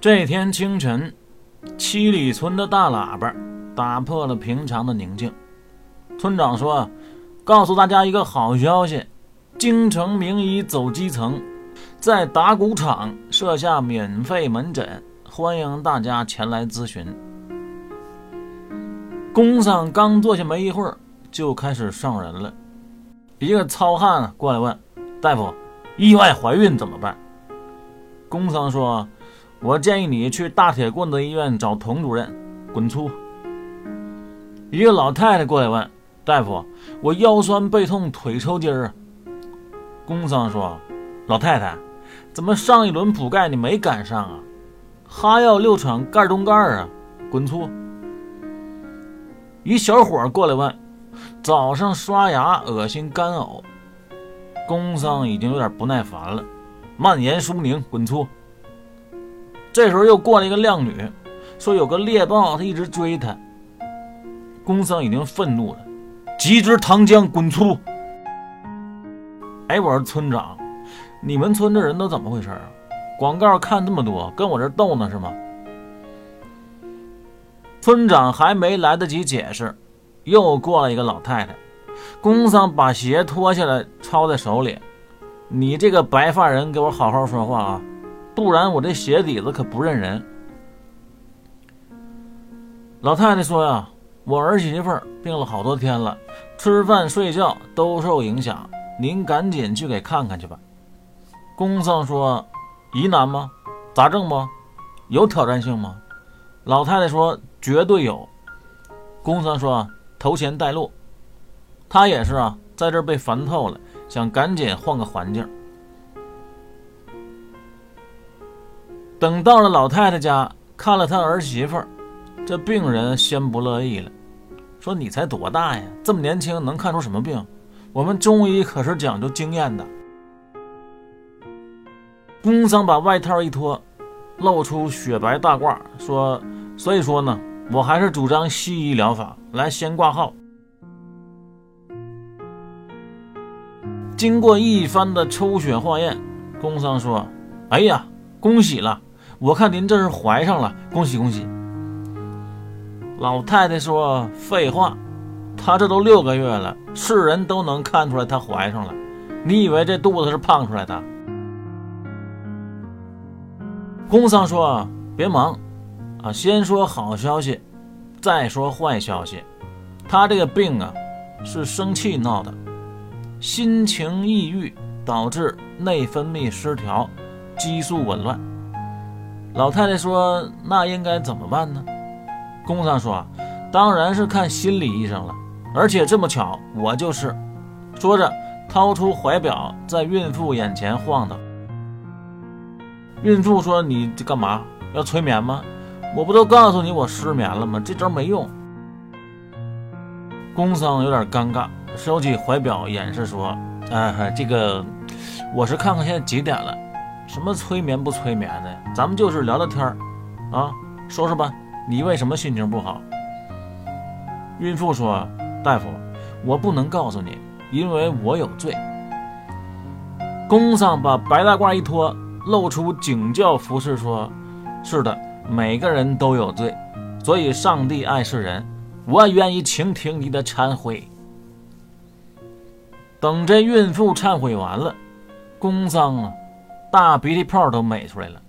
这天清晨，七里村的大喇叭打破了平常的宁静。村长说：“告诉大家一个好消息，京城名医走基层，在打谷场设下免费门诊，欢迎大家前来咨询。”工商刚坐下没一会儿，就开始上人了。一个糙汉过来问：“大夫，意外怀孕怎么办？”工商说。我建议你去大铁棍子医院找童主任，滚粗！一个老太太过来问大夫：“我腰酸背痛，腿抽筋儿。”工商说：“老太太，怎么上一轮补钙你没赶上啊？哈药六厂盖中盖啊，滚粗！”一小伙过来问：“早上刷牙恶心干呕。”工商已经有点不耐烦了：“蔓延舒宁，滚粗！”这时候又过来一个靓女，说有个猎豹，他一直追她。公桑已经愤怒了，急支糖浆滚出！哎，我说村长，你们村的人都怎么回事啊？广告看这么多，跟我这斗呢是吗？村长还没来得及解释，又过来一个老太太。公桑把鞋脱下来抄在手里，你这个白发人，给我好好说话啊！不然我这鞋底子可不认人。老太太说呀：“我儿媳妇病了好多天了，吃饭睡觉都受影响，您赶紧去给看看去吧。”公桑说：“疑难吗？杂症吗？有挑战性吗？”老太太说：“绝对有。”公桑说：“头前带路。”他也是啊，在这被烦透了，想赶紧换个环境。等到了老太太家，看了她儿媳妇儿，这病人先不乐意了，说：“你才多大呀？这么年轻，能看出什么病？我们中医可是讲究经验的。”工桑把外套一脱，露出雪白大褂，说：“所以说呢，我还是主张西医疗法。来，先挂号。”经过一番的抽血化验，工桑说：“哎呀，恭喜了！”我看您这是怀上了，恭喜恭喜！老太太说：“废话，她这都六个月了，是人都能看出来她怀上了。你以为这肚子是胖出来的？”公桑说：“别忙，啊，先说好消息，再说坏消息。她这个病啊，是生气闹的，心情抑郁导致内分泌失调，激素紊乱。”老太太说：“那应该怎么办呢？”工商说：“当然是看心理医生了，而且这么巧，我就是。”说着，掏出怀表，在孕妇眼前晃荡。孕妇说：“你这干嘛？要催眠吗？我不都告诉你我失眠了吗？这招没用。”工商有点尴尬，收起怀表，掩饰说：“哎，这个，我是看看现在几点了。”什么催眠不催眠的？咱们就是聊聊天儿，啊，说说吧，你为什么心情不好？孕妇说：“大夫，我不能告诉你，因为我有罪。”宫上把白大褂一脱，露出警教服饰，说：“是的，每个人都有罪，所以上帝爱世人，我愿意倾听你的忏悔。”等这孕妇忏悔完了，宫桑啊。大鼻涕泡都美出来了，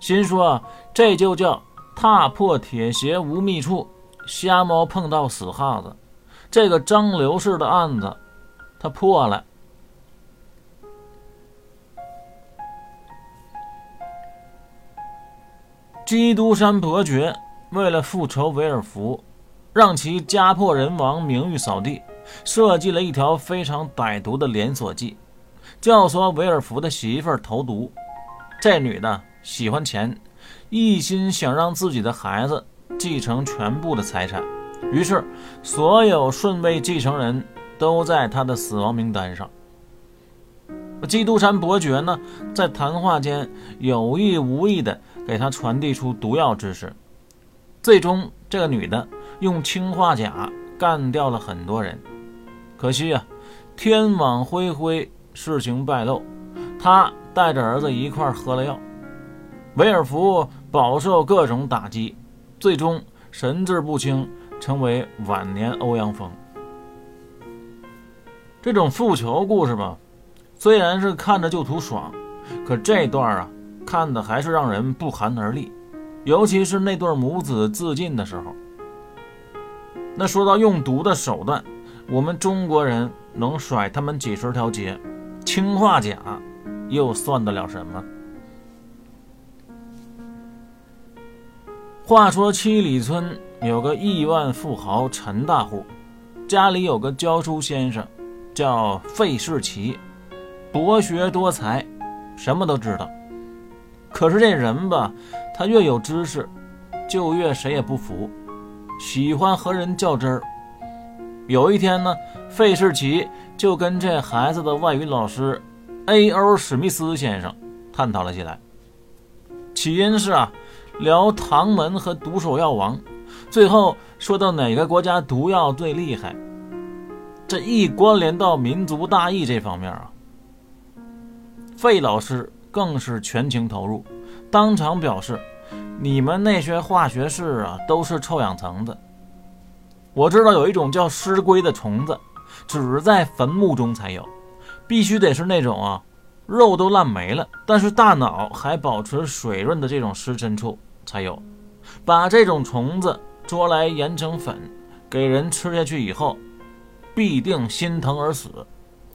心说这就叫踏破铁鞋无觅处，瞎猫碰到死耗子。这个张刘氏的案子，他破了。基督山伯爵为了复仇维尔福，让其家破人亡、名誉扫地，设计了一条非常歹毒的连锁计。教唆维尔福的媳妇儿投毒，这女的喜欢钱，一心想让自己的孩子继承全部的财产，于是所有顺位继承人都在她的死亡名单上。基督山伯爵呢，在谈话间有意无意地给他传递出毒药知识，最终这个女的用氰化钾干掉了很多人。可惜呀，天网恢恢。事情败露，他带着儿子一块喝了药。维尔福饱受各种打击，最终神志不清，成为晚年欧阳锋。这种复仇故事吧，虽然是看着就图爽，可这段啊，看的还是让人不寒而栗，尤其是那对母子自尽的时候。那说到用毒的手段，我们中国人能甩他们几十条街，氰化钾又算得了什么？话说七里村有个亿万富豪陈大户，家里有个教书先生，叫费世奇，博学多才，什么都知道。可是这人吧，他越有知识，就越谁也不服，喜欢和人较真儿。有一天呢，费世奇就跟这孩子的外语老师 A.O. 史密斯先生探讨了起来。起因是啊。聊唐门和毒手药王，最后说到哪个国家毒药最厉害，这一关联到民族大义这方面啊，费老师更是全情投入，当场表示：“你们那些化学式啊，都是臭氧层子。我知道有一种叫尸龟的虫子，只在坟墓中才有，必须得是那种啊，肉都烂没了，但是大脑还保持水润的这种尸身处。”才有，把这种虫子捉来研成粉，给人吃下去以后，必定心疼而死，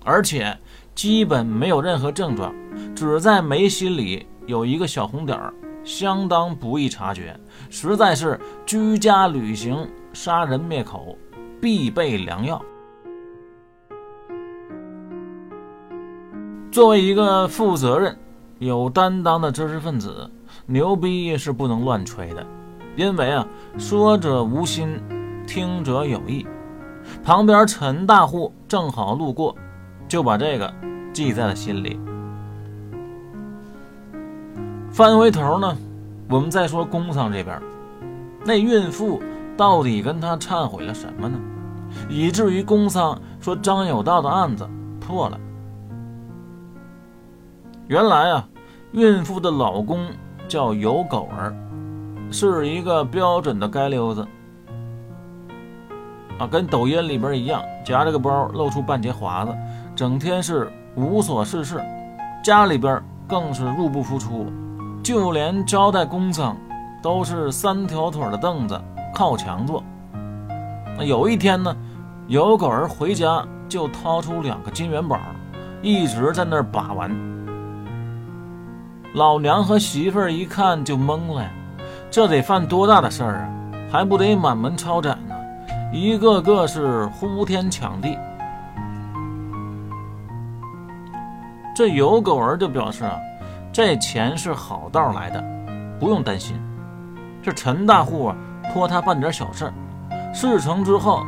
而且基本没有任何症状，只在眉心里有一个小红点儿，相当不易察觉，实在是居家旅行杀人灭口必备良药。作为一个负责任、有担当的知识分子。牛逼是不能乱吹的，因为啊，说者无心，听者有意。旁边陈大户正好路过，就把这个记在了心里。翻回头呢，我们再说工商这边，那孕妇到底跟他忏悔了什么呢？以至于工商说张有道的案子破了。原来啊，孕妇的老公。叫有狗儿，是一个标准的街溜子啊，跟抖音里边一样，夹着个包，露出半截华子，整天是无所事事，家里边更是入不敷出，就连招待公丧都是三条腿的凳子靠墙坐。那有一天呢，有狗儿回家就掏出两个金元宝，一直在那儿把玩。老娘和媳妇儿一看就懵了，这得犯多大的事儿啊？还不得满门抄斩呢？一个个是呼天抢地。这有狗儿就表示啊，这钱是好道来的，不用担心。这陈大户啊，托他办点小事，事成之后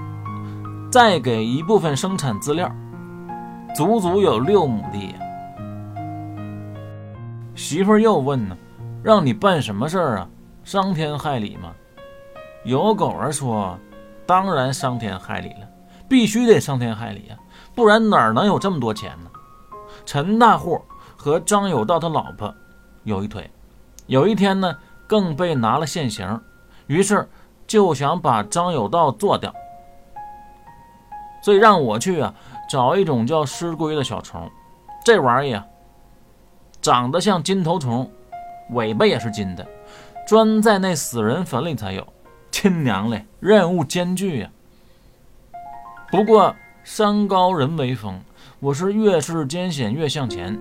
再给一部分生产资料，足足有六亩地。媳妇又问呢，让你办什么事儿啊？伤天害理吗？有狗儿说，当然伤天害理了，必须得伤天害理啊，不然哪能有这么多钱呢？陈大户和张有道他老婆有一腿，有一天呢，更被拿了现行，于是就想把张有道做掉，所以让我去啊，找一种叫尸龟的小虫，这玩意儿。长得像金头虫，尾巴也是金的，专在那死人坟里才有。亲娘嘞，任务艰巨呀！不过山高人为峰，我是越是艰险越向前，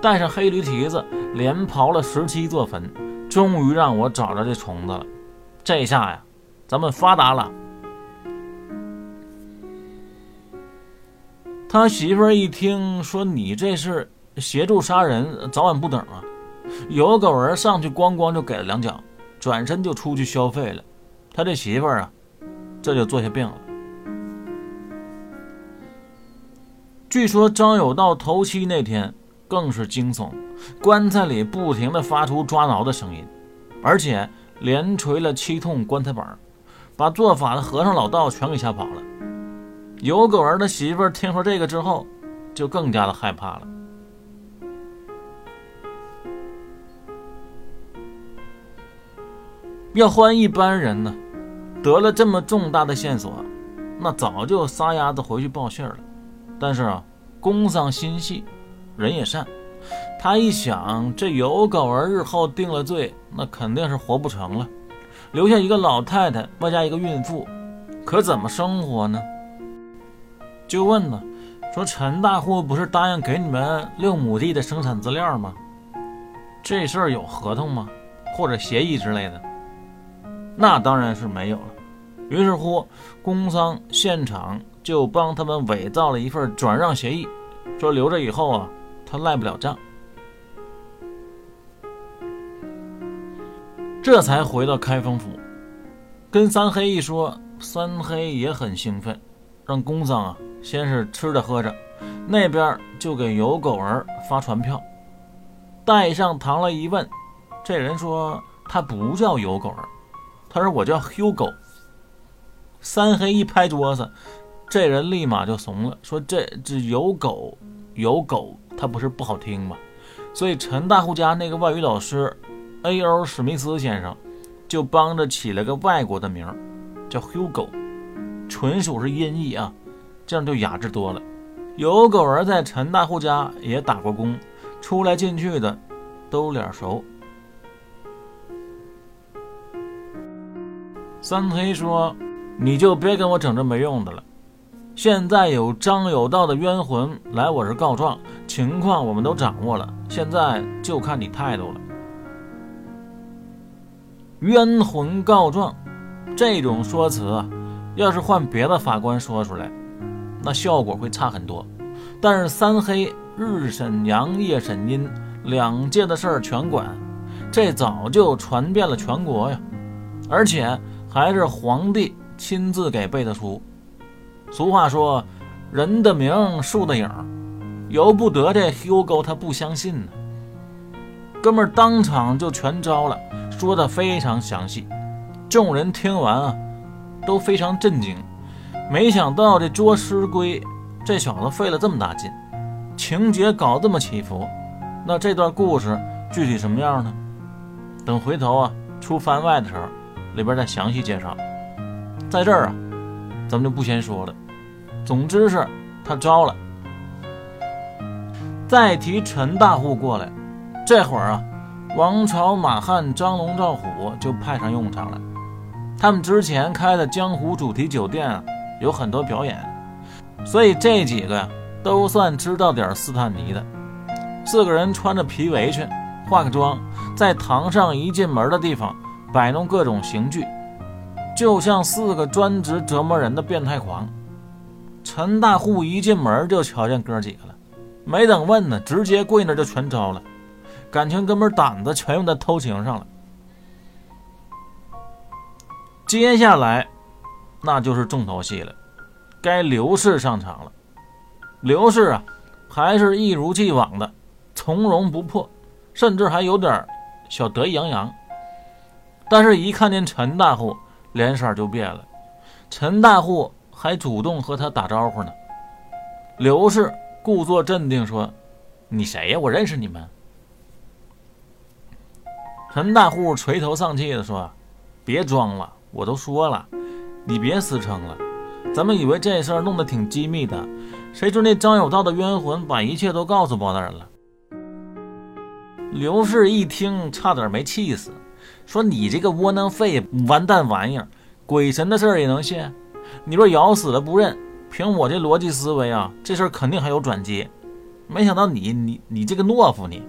带上黑驴蹄子，连刨了十七座坟，终于让我找着这虫子了。这下呀，咱们发达了。他媳妇一听说你这是。协助杀人，早晚不等啊！有狗儿上去咣咣就给了两脚，转身就出去消费了。他这媳妇儿啊，这就坐下病了。据说张有道头七那天更是惊悚，棺材里不停的发出抓挠的声音，而且连锤了七通棺材板，把做法的和尚老道全给吓跑了。有狗儿的媳妇儿听说这个之后，就更加的害怕了。要换一般人呢，得了这么重大的线索，那早就撒丫子回去报信了。但是啊，宫桑心细，人也善，他一想，这有狗儿日后定了罪，那肯定是活不成了，留下一个老太太，外加一个孕妇，可怎么生活呢？就问呢，说陈大户不是答应给你们六亩地的生产资料吗？这事儿有合同吗？或者协议之类的？那当然是没有了。于是乎，工商现场就帮他们伪造了一份转让协议，说留着以后啊，他赖不了账。这才回到开封府，跟三黑一说，三黑也很兴奋，让工商啊先是吃着喝着，那边就给有狗儿发传票。带上堂来一问，这人说他不叫有狗儿，他说我叫 Hugo。三黑一拍桌子，这人立马就怂了，说这这有狗有狗，他不是不好听吗？所以陈大户家那个外语老师 A.O. 史密斯先生就帮着起了个外国的名儿，叫 Hugo，纯属是音译啊，这样就雅致多了。有狗儿在陈大户家也打过工。出来进去的都脸熟。三黑说：“你就别跟我整这没用的了。现在有张有道的冤魂来我这告状，情况我们都掌握了，现在就看你态度了。冤魂告状这种说辞，要是换别的法官说出来，那效果会差很多。但是三黑。”日审阳，夜审阴，两界的事儿全管，这早就传遍了全国呀！而且还是皇帝亲自给背的书。俗话说：“人的名，树的影。”由不得这 Hugo 他不相信呢。哥们当场就全招了，说的非常详细。众人听完啊，都非常震惊。没想到这捉尸龟，这小子费了这么大劲。情节搞这么起伏，那这段故事具体什么样呢？等回头啊出番外的时候，里边再详细介绍。在这儿啊，咱们就不先说了。总之是他招了。再提陈大户过来，这会儿啊，王朝、马汉、张龙、赵虎就派上用场了。他们之前开的江湖主题酒店啊，有很多表演，所以这几个呀。都算知道点斯坦尼的，四个人穿着皮围裙，化个妆，在堂上一进门的地方摆弄各种刑具，就像四个专职折磨人的变态狂。陈大户一进门就瞧见哥几个了，没等问呢，直接跪那就全招了，感情哥们胆子全用在偷情上了。接下来，那就是重头戏了，该刘氏上场了。刘氏啊，还是一如既往的从容不迫，甚至还有点小得意洋洋。但是，一看见陈大户，脸色就变了。陈大户还主动和他打招呼呢。刘氏故作镇定说：“你谁呀？我认识你们。”陈大户垂头丧气的说：“别装了，我都说了，你别死撑了。咱们以为这事儿弄得挺机密的。”谁知那张有道的冤魂把一切都告诉包大人了。刘氏一听，差点没气死，说：“你这个窝囊废，完蛋玩意儿，鬼神的事儿也能信？你若咬死了不认，凭我这逻辑思维啊，这事儿肯定还有转机。没想到你，你，你这个懦夫，你！”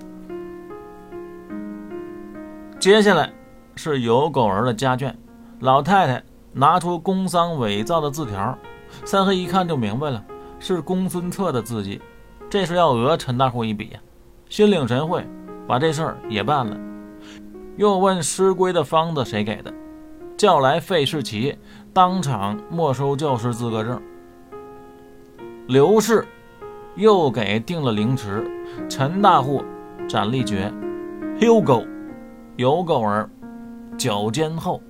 接下来是有狗儿的家眷，老太太拿出工商伪造的字条，三黑一看就明白了。是公孙策的字迹，这是要讹陈大户一笔呀！心领神会，把这事儿也办了。又问尸龟的方子谁给的，叫来费世奇，当场没收教师资格证。刘氏又给定了凌迟，陈大户斩立决遛狗有狗儿脚尖厚。